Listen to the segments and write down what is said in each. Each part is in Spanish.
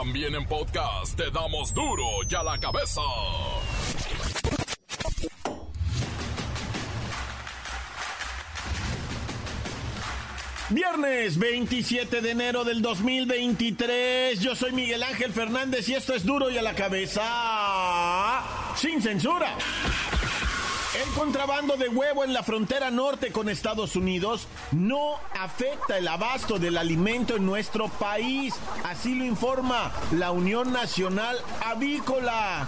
También en podcast te damos duro y a la cabeza. Viernes 27 de enero del 2023. Yo soy Miguel Ángel Fernández y esto es duro y a la cabeza. Sin censura. El contrabando de huevo en la frontera norte con Estados Unidos no afecta el abasto del alimento en nuestro país. Así lo informa la Unión Nacional Avícola.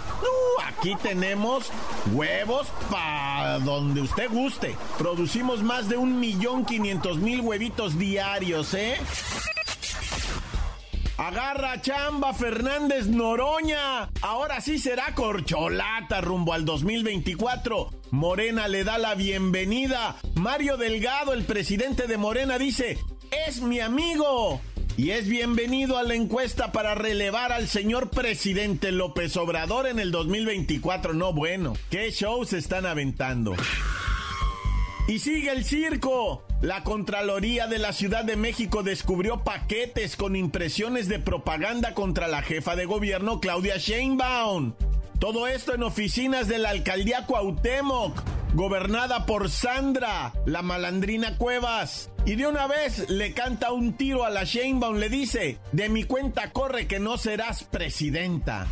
Aquí tenemos huevos para donde usted guste. Producimos más de un millón quinientos mil huevitos diarios, ¿eh? Agarra chamba Fernández Noroña. Ahora sí será corcholata rumbo al 2024. Morena le da la bienvenida. Mario Delgado, el presidente de Morena, dice, es mi amigo. Y es bienvenido a la encuesta para relevar al señor presidente López Obrador en el 2024. No, bueno, ¿qué shows están aventando? Y sigue el circo. La Contraloría de la Ciudad de México descubrió paquetes con impresiones de propaganda contra la jefa de gobierno Claudia Sheinbaum. Todo esto en oficinas de la alcaldía Cuauhtémoc, gobernada por Sandra, la malandrina Cuevas. Y de una vez le canta un tiro a la Sheinbaum, le dice, de mi cuenta corre que no serás presidenta.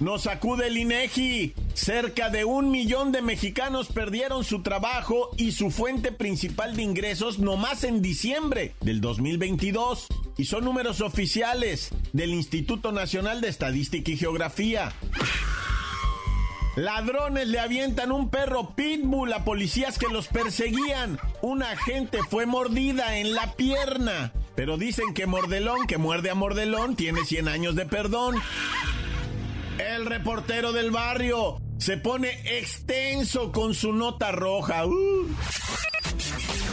Nos acude el INEGI. Cerca de un millón de mexicanos perdieron su trabajo y su fuente principal de ingresos nomás en diciembre del 2022. Y son números oficiales del Instituto Nacional de Estadística y Geografía. Ladrones le avientan un perro pitbull a policías que los perseguían. Una agente fue mordida en la pierna. Pero dicen que Mordelón, que muerde a Mordelón, tiene 100 años de perdón. El reportero del barrio se pone extenso con su nota roja. Uh.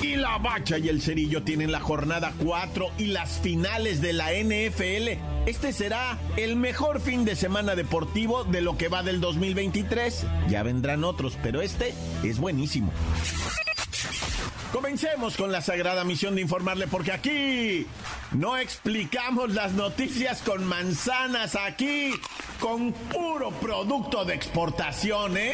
Y la bacha y el cerillo tienen la jornada 4 y las finales de la NFL. Este será el mejor fin de semana deportivo de lo que va del 2023. Ya vendrán otros, pero este es buenísimo. Comencemos con la sagrada misión de informarle porque aquí no explicamos las noticias con manzanas, aquí con puro producto de exportación, ¿eh?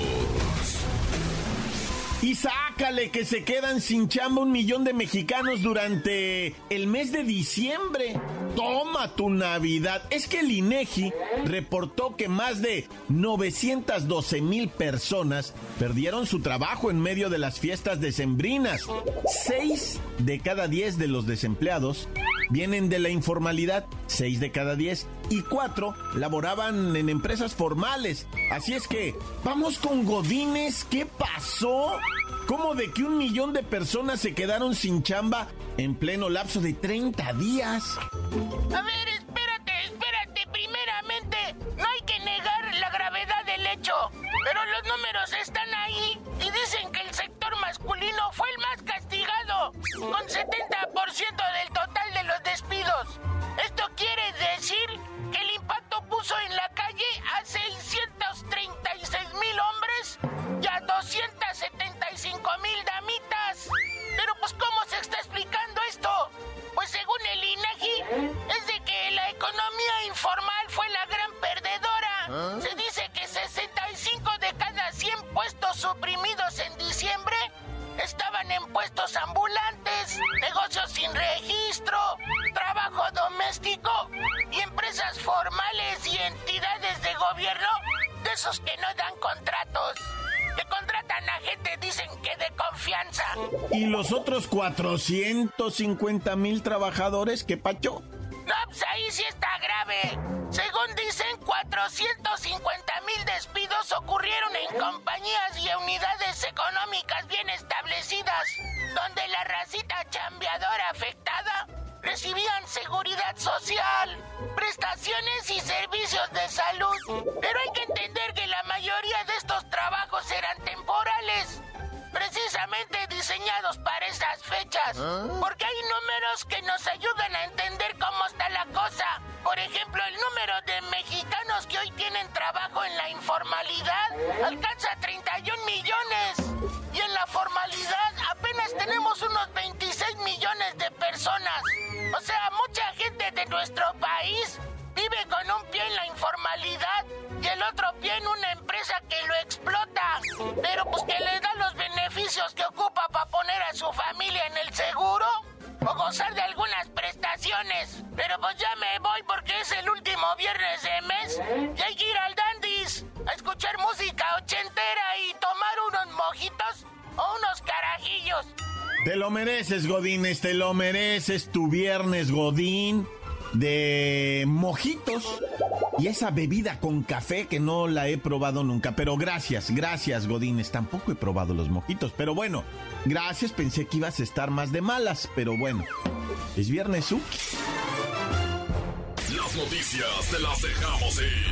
Sácale que se quedan sin chamba un millón de mexicanos durante el mes de diciembre. Toma tu Navidad. Es que el INEGI reportó que más de 912 mil personas perdieron su trabajo en medio de las fiestas decembrinas. Seis de cada diez de los desempleados vienen de la informalidad, 6 de cada 10, y 4 laboraban en empresas formales. Así es que, vamos con Godines, ¿qué pasó? ¿Cómo de que un millón de personas se quedaron sin chamba en pleno lapso de 30 días? A ver, espérate, espérate. Primeramente, no hay que negar la gravedad del hecho, pero los números están ahí y dicen que el sector masculino fue el más castigado, con 70% del total de los despidos. Esto quiere decir que el impacto puso en la calle a 636 mil hombres y a 275 mil damitas. Pero pues ¿cómo se está explicando esto? Pues según el INEGI, es de que la economía informal fue la gran perdedora. Se dice que 65 de cada 100 puestos suprimidos en estaban en puestos ambulantes, negocios sin registro, trabajo doméstico y empresas formales y entidades de gobierno de esos que no dan contratos. Que contratan a gente, dicen que de confianza. ¿Y los otros 450 mil trabajadores qué pacho? Ahí sí está grave. Según dicen, 450 mil despidos ocurrieron en compañías y unidades económicas bien establecidas, donde la racita chambeadora afectada recibían seguridad social, prestaciones y servicios de salud. Pero hay que entender que la mayoría de estos trabajos eran temporales precisamente diseñados para esas fechas. ¿Ah? Porque hay números que nos ayudan a entender cómo está la cosa. Por ejemplo, el número de mexicanos que hoy tienen trabajo en la informalidad alcanza 31 millones. Y en la formalidad apenas tenemos unos 26 millones de personas. O sea, mucha gente de nuestro país vive con un pie en la informalidad y el otro pie en una empresa que lo explota, pero pues que le da los beneficios que ocupa para poner a su familia en el seguro o gozar de algunas prestaciones. Pero pues ya me voy porque es el último viernes de mes y hay que ir al Dandis a escuchar música ochentera y tomar unos mojitos o unos carajillos. Te lo mereces, Godínez, te lo mereces tu viernes, Godín de mojitos y esa bebida con café que no la he probado nunca. Pero gracias, gracias, Godines. Tampoco he probado los mojitos. Pero bueno, gracias. Pensé que ibas a estar más de malas. Pero bueno, es viernes, ¿su? Las noticias te las dejamos ir.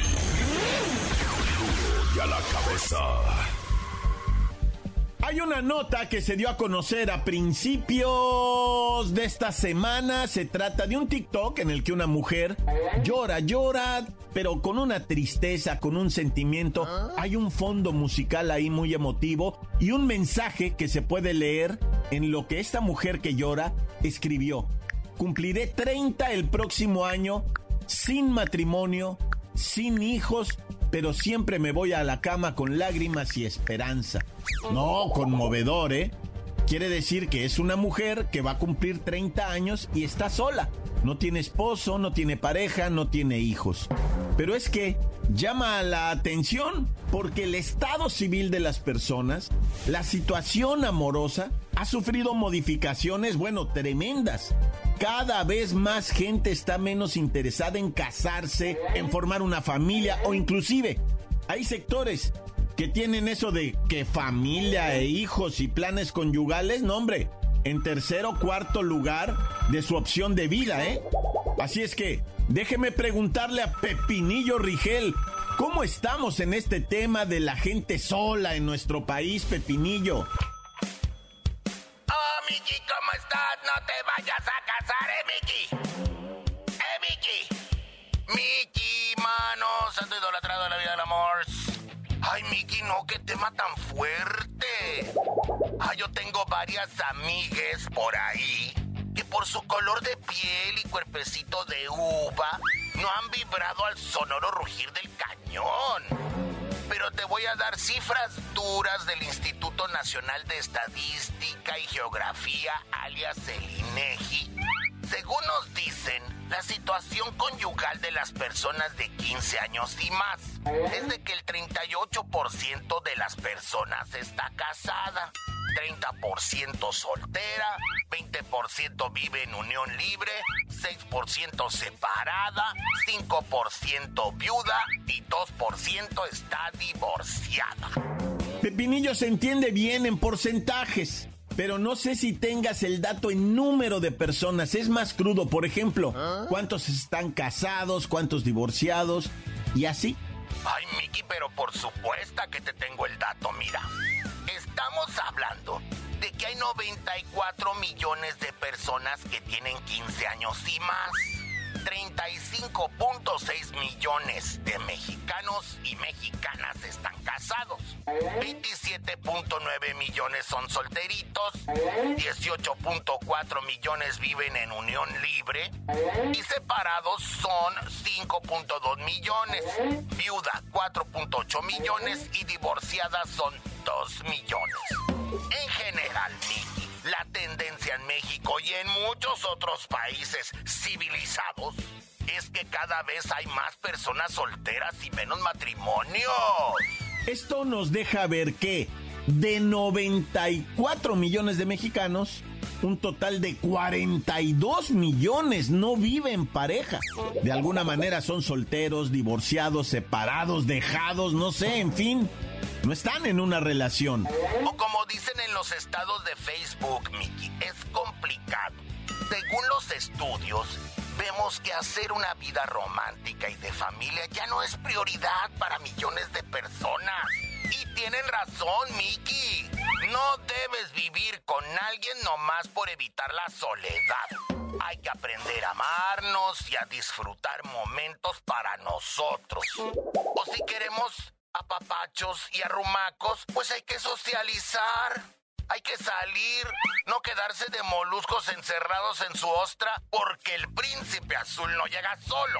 Y a la cabeza. Hay una nota que se dio a conocer a principios de esta semana. Se trata de un TikTok en el que una mujer llora, llora, pero con una tristeza, con un sentimiento. Hay un fondo musical ahí muy emotivo y un mensaje que se puede leer en lo que esta mujer que llora escribió. Cumpliré 30 el próximo año, sin matrimonio, sin hijos pero siempre me voy a la cama con lágrimas y esperanza. No, conmovedor, ¿eh? Quiere decir que es una mujer que va a cumplir 30 años y está sola. No tiene esposo, no tiene pareja, no tiene hijos. Pero es que llama la atención porque el estado civil de las personas, la situación amorosa, ha sufrido modificaciones, bueno, tremendas. Cada vez más gente está menos interesada en casarse, en formar una familia o inclusive hay sectores que tienen eso de que familia e hijos y planes conyugales, no hombre, en tercero o cuarto lugar de su opción de vida, ¿eh? Así es que déjeme preguntarle a Pepinillo Rigel, ¿cómo estamos en este tema de la gente sola en nuestro país, Pepinillo? Miki, ¿cómo estás? No te vayas a casar, eh, Miki. Eh, Miki. Miki, mano, santo idolatrado de la vida del amor. Ay, Miki, no, qué tema tan fuerte. Ay, yo tengo varias amigues por ahí que por su color de piel y cuerpecito de uva no han vibrado al sonoro rugir del cañón pero te voy a dar cifras duras del Instituto Nacional de Estadística y Geografía, alias el INEGI. Según nos dicen, la situación conyugal de las personas de 15 años y más es de que el 38% de las personas está casada, 30% soltera, 20% vive en unión libre, 6% separada, 5% viuda y 2% está divorciada. Pepinillo se entiende bien en porcentajes pero no sé si tengas el dato en número de personas. Es más crudo, por ejemplo, ¿Ah? cuántos están casados, cuántos divorciados y así. Ay, Miki, pero por supuesto que te tengo el dato, mira. Estamos hablando de que hay 94 millones de personas que tienen 15 años y más. 35.6 millones de mexicanos y mexicanas están casados. 27.9 millones son solteritos. 18.4 millones viven en unión libre. Y separados son 5.2 millones. Viuda 4.8 millones y divorciadas son 2 millones. En general, la tendencia en México y en muchos otros países civilizados es que cada vez hay más personas solteras y menos matrimonios. Esto nos deja ver que de 94 millones de mexicanos, un total de 42 millones no viven pareja. De alguna manera son solteros, divorciados, separados, dejados, no sé, en fin no están en una relación. O como dicen en los estados de Facebook, Mickey, es complicado. Según los estudios, vemos que hacer una vida romántica y de familia ya no es prioridad para millones de personas. Y tienen razón, Mickey. No debes vivir con alguien nomás por evitar la soledad. Hay que aprender a amarnos y a disfrutar momentos para nosotros. O si queremos apapachos y arrumacos, pues hay que socializar. Hay que salir, no quedarse de moluscos encerrados en su ostra porque el príncipe azul no llega solo.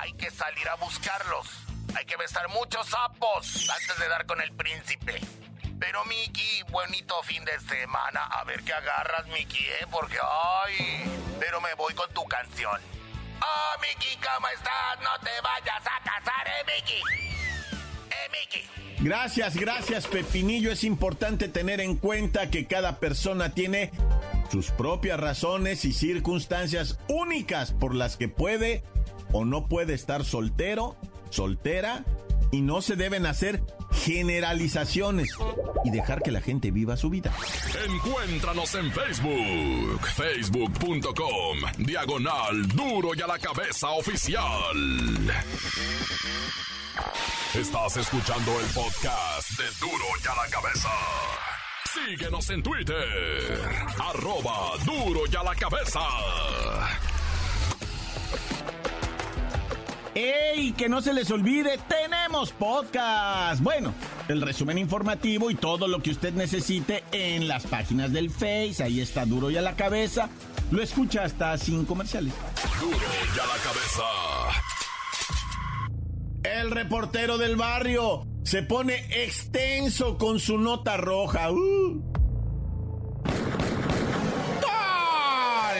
Hay que salir a buscarlos. Hay que besar muchos sapos antes de dar con el príncipe. Pero Miki, bonito fin de semana. A ver qué agarras, Miki, ¿eh? Porque, ay, pero me voy con tu canción. Oh, Miki, ¿cómo estás? No te vayas a casar, ¿eh, Miki? Gracias, gracias, Pepinillo. Es importante tener en cuenta que cada persona tiene sus propias razones y circunstancias únicas por las que puede o no puede estar soltero, soltera y no se deben hacer generalizaciones y dejar que la gente viva su vida. Encuéntranos en Facebook, facebook.com, diagonal duro y a la cabeza oficial. Estás escuchando el podcast de duro y a la cabeza. Síguenos en Twitter, arroba duro y a la cabeza. ¡Ey! Que no se les olvide, tenemos podcast. Bueno, el resumen informativo y todo lo que usted necesite en las páginas del Face. Ahí está duro y a la cabeza. Lo escucha hasta sin comerciales. Duro y a la cabeza. El reportero del barrio se pone extenso con su nota roja. ¡Uh!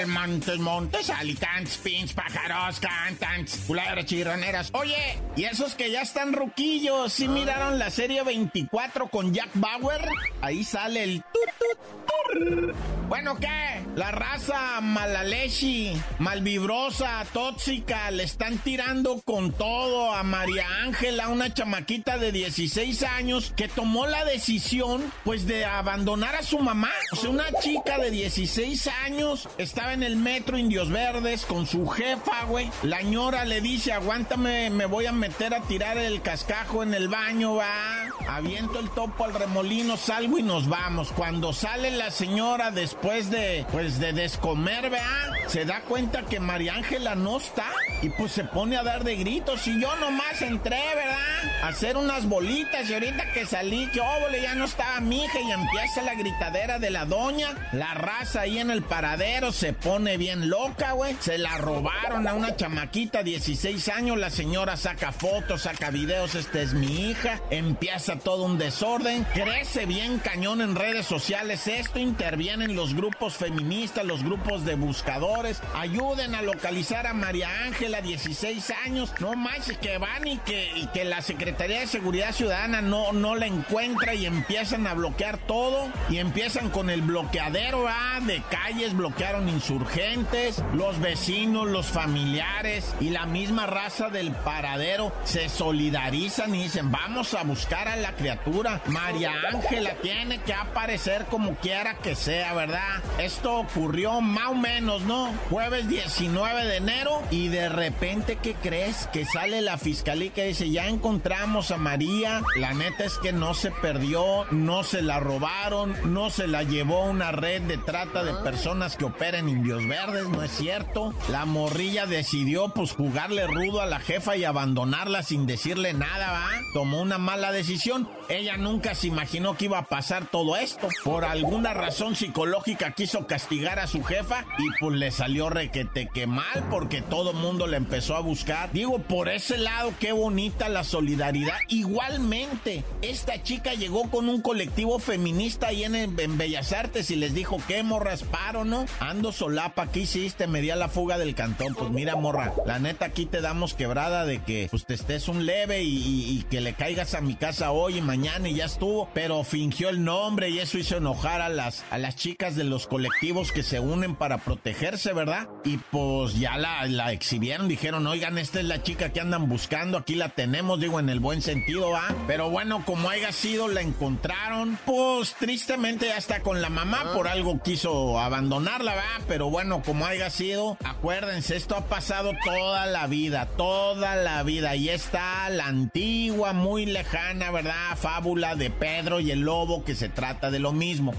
Montes, montes, alicantes, pins, pájaros, cantantes, culebras, chirroneras. Oye, ¿y esos que ya están ruquillos? ¿Sí miraron la serie 24 con Jack Bauer? Ahí sale el tut. Bueno, ¿qué? La raza malalechi, malvibrosa, tóxica, le están tirando con todo a María Ángela, una chamaquita de 16 años que tomó la decisión, pues, de abandonar a su mamá. O sea, una chica de 16 años estaba en el metro Indios Verdes con su jefa, güey. La ñora le dice, aguántame, me voy a meter a tirar el cascajo en el baño, va. Aviento el topo al remolino, salgo y nos vamos. Cuando sale la señora después de, pues, de descomer, vea, se da cuenta que María Ángela no está y pues se pone a dar de gritos. Y yo nomás entré, ¿verdad? A hacer unas bolitas y ahorita que salí, que óvole, ya no estaba mi hija y empieza la gritadera de la doña. La raza ahí en el paradero se pone bien loca, güey. Se la robaron a una chamaquita, 16 años. La señora saca fotos, saca videos. Esta es mi hija. Empieza todo un desorden. Crece bien cañón en redes sociales. Esto intervienen los grupos feministas, los grupos de buscadores. Ayuden a localizar a María Ángela, 16 años. No manches, que van y que, la Secretaría de Seguridad Ciudadana no, no la encuentra y empiezan a bloquear todo. Y empiezan con el bloqueadero ah, de calles, bloquearon insurgentes, los vecinos, los familiares y la misma raza del paradero se solidarizan y dicen, vamos a buscar a la criatura. María Ángela tiene que aparecer como quiera que sea, ¿verdad? Esto ocurrió más o menos, ¿no? Jueves 19 de enero y de repente, ¿qué crees? Que sale la fiscalía que dice, ya encontramos a María. La neta es que no se perdió, no se la robaron, no se la llevó una red de trata de personas que operan en Indios Verdes, no es cierto. La morrilla decidió pues jugarle rudo a la jefa y abandonarla sin decirle nada. Tomó una mala decisión. Ella nunca se imaginó que iba a pasar todo esto. Por alguna razón psicológica quiso castigar a su jefa y pues le salió requete que mal porque todo mundo le empezó a buscar. Digo, por ese lado, qué bonita la solidaridad. Igualmente, esta chica llegó con un colectivo feminista ahí en, Bellas Artes y les dijo, ¿qué morras paro, no? Ando solapa, ¿qué hiciste? Me di a la fuga del cantón. Pues mira, morra, la neta aquí te damos quebrada de que pues te estés un leve y, que le caigas a mi casa hoy y mañana y ya estuvo. Pero fingió el nombre y eso hizo enojar a las, a las chicas de los colectivos que se unen para protegerse, ¿verdad? Y pues ya la, la exhibieron, dijeron, oigan, esta es la chica que andan buscando, aquí la tenemos, digo, en el buen sentido, ¿va? Pero bueno, como haya sido, la encontraron, pues tristemente ya está con la mamá, por algo quiso abandonarla, ¿va? Pero bueno, como haya sido, acuérdense, esto ha pasado toda la vida, toda la vida, y está la antigua, muy lejana, ¿verdad? Fábula de Pedro y el lobo que se trata de lo mismo.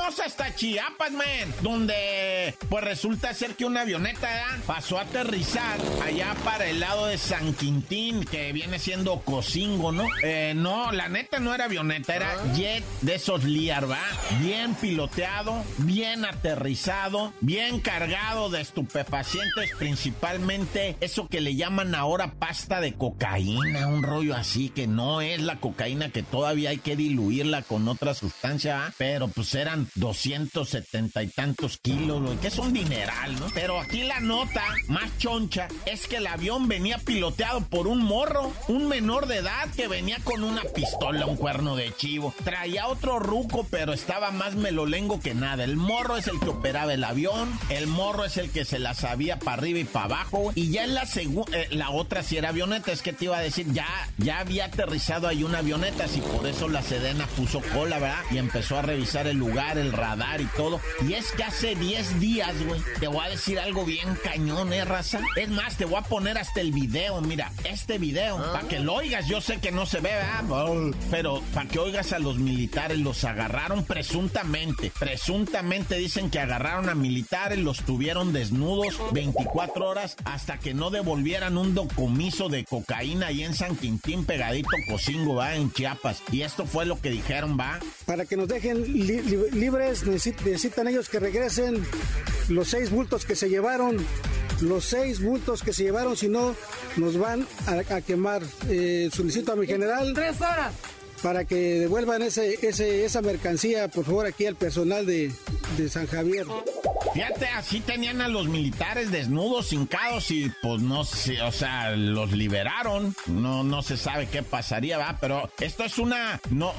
Vamos hasta Chiapas, man, donde pues resulta ser que una avioneta pasó a aterrizar allá para el lado de San Quintín, que viene siendo Cocingo, ¿no? Eh, no, la neta no era avioneta, era ah. jet de esos Liar, ¿va? Bien piloteado, bien aterrizado, bien cargado de estupefacientes, principalmente eso que le llaman ahora pasta de cocaína, un rollo así que no es la cocaína que todavía hay que diluirla con otra sustancia, pero pues era 270 y tantos kilos, que es un dineral, ¿no? Pero aquí la nota más choncha es que el avión venía piloteado por un morro, un menor de edad que venía con una pistola, un cuerno de chivo. Traía otro ruco, pero estaba más melolengo que nada. El morro es el que operaba el avión, el morro es el que se la sabía para arriba y para abajo. Y ya en la segunda, eh, la otra si era avioneta, es que te iba a decir, ya, ya había aterrizado ahí una avioneta, y por eso la Sedena puso cola, ¿verdad? Y empezó a revisar el lugar el radar y todo. Y es que hace 10 días, güey, te voy a decir algo bien cañón, ¿eh, raza? Es más, te voy a poner hasta el video, mira, este video, ah. para que lo oigas, yo sé que no se ve, ¿verdad? Pero para que oigas a los militares, los agarraron presuntamente, presuntamente dicen que agarraron a militares, los tuvieron desnudos 24 horas hasta que no devolvieran un docomiso de cocaína ahí en San Quintín, pegadito Cocingo, va, en Chiapas. Y esto fue lo que dijeron, va. Para que nos dejen libres, necesitan ellos que regresen los seis bultos que se llevaron, los seis bultos que se llevaron, si no nos van a, quemar. Eh, solicito a mi general. Tres horas. Para que devuelvan ese, ese, esa mercancía, por favor, aquí al personal de, de San Javier. Fíjate, así tenían a los militares desnudos, hincados y pues no sé, o sea, los liberaron. No, no se sabe qué pasaría, va, pero esto es una, no,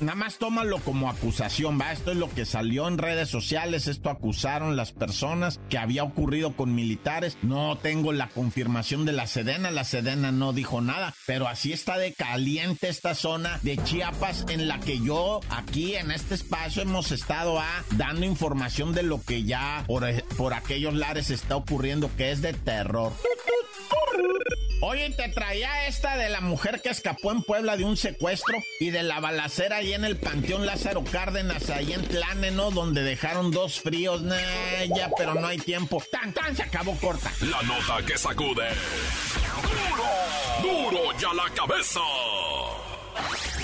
nada más tómalo como acusación, va. Esto es lo que salió en redes sociales, esto acusaron las personas que había ocurrido con militares. No tengo la confirmación de la Sedena, la Sedena no dijo nada, pero así está de caliente esta zona de Chiapas en la que yo aquí en este espacio hemos estado a ah, dando información de lo que ya por, aquellos lares está ocurriendo que es de terror. Oye, te traía esta de la mujer que escapó en Puebla de un secuestro y de la balacera ahí en el Panteón Lázaro Cárdenas, ahí en Tlane, ¿no? Donde dejaron dos fríos, ya, pero no hay tiempo. ¡Tan, tan! Se acabó corta. La nota que sacude. ¡Duro! ¡Duro ya la cabeza!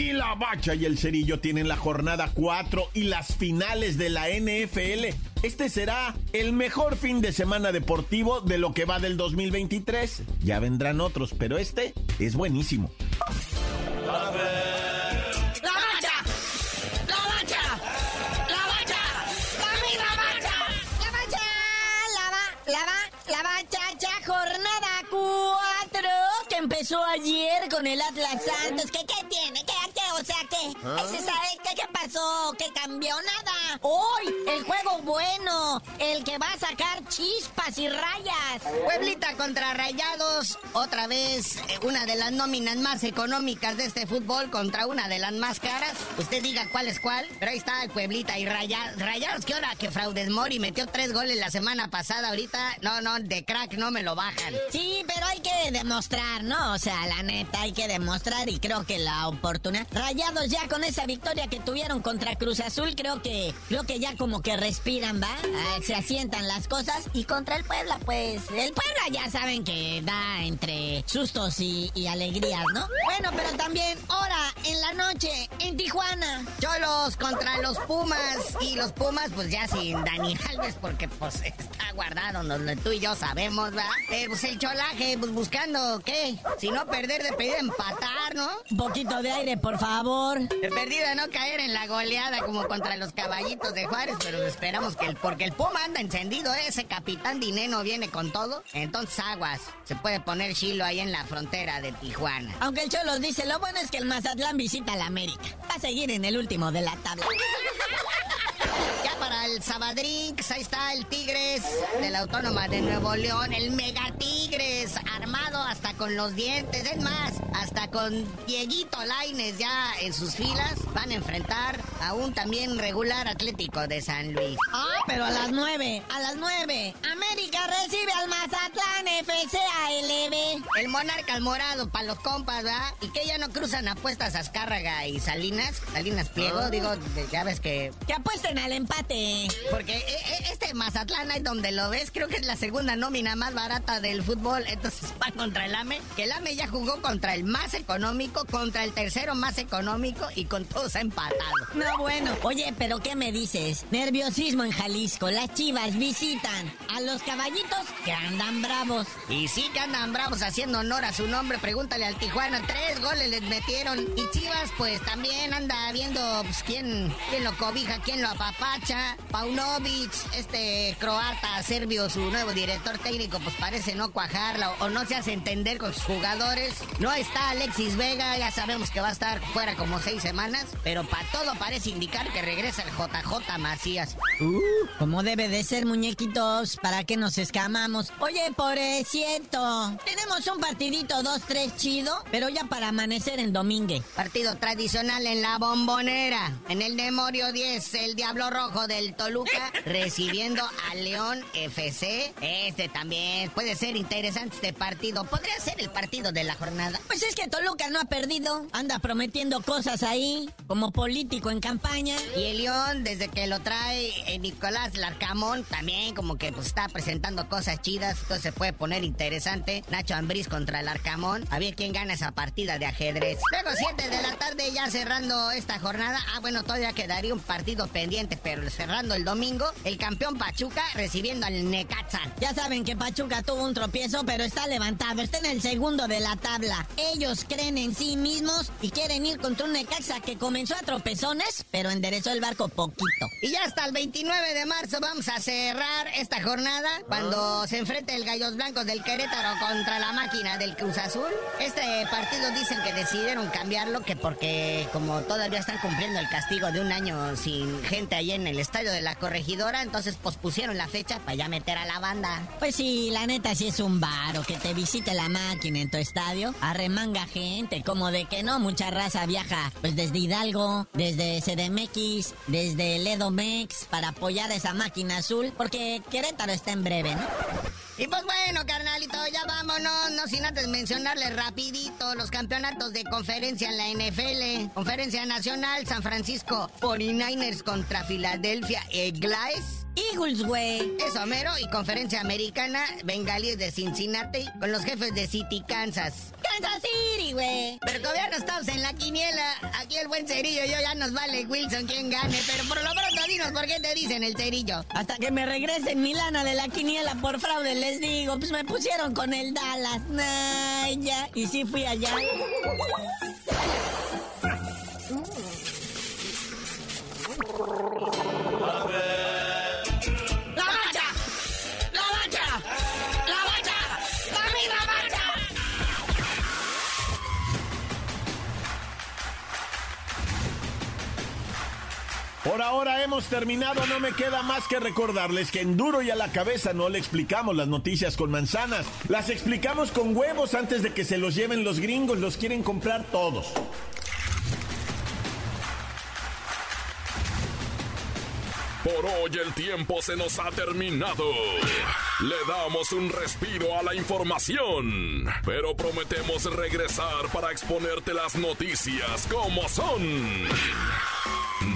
Y la bacha y el cerillo tienen la jornada 4 y las finales de la NFL este será el mejor fin de semana deportivo de lo que va del 2023. Ya vendrán otros, pero este es buenísimo. ¡La bacha! ¡La bacha! ¡La bacha! ¡La bacha! ¡La bacha! ¡La bacha! ¡La va! ¡La va! ¡La bacha! ¡Jornada 4! Que empezó ayer con el Atlas Santos. ¿Qué, qué sea, ¿qué? ¿Ah? Pasó? ¿Qué cambió? Nada. Hoy, el juego bueno, el que va a sacar chispas y rayas. Pueblita contra Rayados, otra vez eh, una de las nóminas más económicas de este fútbol contra una de las más caras. Usted diga cuál es cuál, pero ahí está el Pueblita y Rayados. Rayados, ¿qué hora? Que Fraudes Mori metió tres goles la semana pasada, ahorita, no, no, de crack no me lo bajan. Sí, pero hay que demostrar, ¿no? O sea, la neta, hay que demostrar y creo que la oportunidad. Rayados ya con esa victoria que tuvieron contra Cruz Azul creo que creo que ya como que respiran, ¿va? Ah, se asientan las cosas. Y contra el Puebla, pues, el Puebla ya saben que da entre sustos y, alegrías, ¿no? Bueno, pero también ahora en la noche en Tijuana. Cholos contra los Pumas. Y los Pumas, pues ya sin Dani Alves, porque pues está guardado donde tú y yo sabemos, ¿va? Eh, pues el cholaje, pues buscando, ¿qué? Si no perder, de pedir empatar, ¿no? Un poquito de aire, por favor. De perdida no caer en la goleada como contra los caballitos de Juárez, pero esperamos que el, porque el Puma anda encendido, ¿eh? ese capitán Dineno viene con todo. Entonces aguas, se puede poner chilo ahí en la frontera de Tijuana. Aunque el Cholo dice, lo bueno es que el Mazatlán visita la América. Va a seguir en el último de la tabla. Ya para el Sabadrinks, ahí está el Tigres de la Autónoma de Nuevo León, el Mega Tigres, armado hasta con los dientes, es más, hasta con Dieguito Laines ya en sus filas, van a enfrentar a un también regular Atlético de San Luis. Ah, pero a las nueve, a las nueve, América recibe al Mazatlán FC ALB. El Monarca al morado para los compas, ¿verdad? Y que ya no cruzan apuestas Azcárraga y Salinas, Salinas Pliego, ah. digo, ya ves que... Que apuesten al empate. Porque eh, eh, este Mazatlán ahí donde lo ves, creo que es la segunda nómina más barata del fútbol, entonces va contra el AME, que el AME ya jugó contra el más económico, contra el tercero más económico y con todos ha empatado. No, bueno. Oye, pero ¿qué me dices? Nerviosismo en Jalisco. Las chivas visitan a los caballitos que andan bravos. Y sí que andan bravos haciendo honor a su nombre. Pregúntale al Tijuana. Tres goles les metieron. Y Chivas, pues también anda viendo pues, quién, quién lo cobija, quién lo apapacha. Paunovic, este croata serbio, su nuevo director técnico, pues parece no cuajarla o no se hace entender con sus jugadores. No está Alexis Vega, ya sabemos que va a estar fuera como seis semanas. Pero para todo parece indicar que regresa el JJ Macías. Uh, como debe de ser, muñequitos, ¿para qué nos escamamos? Oye, por cierto, tenemos un partidito 2-3 chido, pero ya para amanecer en domingue. Partido tradicional en la bombonera. En el Memorio 10, el Diablo Rojo del Toluca recibiendo a León FC. Este también puede ser interesante este partido. Podría ser el partido de la jornada. Pues es que Toluca no ha perdido. Anda prometiendo cosas ahí, como político en campaña. Y el León, desde que lo trae eh, Nicolás Larcamón, también como que pues, está presentando cosas chidas. Entonces se puede poner interesante. Nacho Ambriz contra el Arcamón. A ver quién gana esa partida de ajedrez. Luego 7 de la tarde ya cerrando esta jornada. Ah, bueno, todavía quedaría un partido pendiente, pero cerrando el domingo, el campeón Pachuca recibiendo al Necaxa. Ya saben que Pachuca tuvo un tropiezo, pero está levantado. Está en el segundo de la tabla. Ellos creen en sí mismos y quieren ir contra un Necaxa que comenzó a tropezones, pero enderezó el barco poquito. Y ya hasta el 29 de marzo vamos a cerrar esta jornada cuando se enfrente el Gallos Blancos del Querétaro contra la máquina del Cruz Azul. Este partido dicen que decidieron cambiarlo que porque como todavía están cumpliendo el castigo de un año sin gente ahí en el estadio de la corregidora, entonces pospusieron la fecha para ya meter a la banda. Pues sí, la neta sí es un varo que te visite la máquina en tu estadio, gente, como de que no mucha raza viaja, pues desde Hidalgo, desde CDMX, desde Ledomex, para apoyar esa máquina azul, porque Querétaro está en breve, ¿no? Y pues bueno, carnalito, ya vámonos, no sin antes mencionarle rapidito los campeonatos de conferencia en la NFL. Conferencia Nacional, San Francisco 49ers contra Filadelfia Eagles. Eagles, güey. Eso, mero. Y conferencia americana, Bengalíes de Cincinnati con los jefes de City, Kansas. Kansas City, güey. Pero todavía no estamos en la quiniela. Aquí el buen cerillo, yo ya nos vale Wilson quien gane. Pero por lo pronto dinos por qué te dicen el cerillo. Hasta que me regresen Milana de la quiniela por fraude, les digo. Pues me pusieron con el Dallas. Nah, ya. Y sí fui allá. Por ahora hemos terminado, no me queda más que recordarles que en duro y a la cabeza no le explicamos las noticias con manzanas, las explicamos con huevos antes de que se los lleven los gringos, los quieren comprar todos. Por hoy el tiempo se nos ha terminado. Le damos un respiro a la información, pero prometemos regresar para exponerte las noticias como son.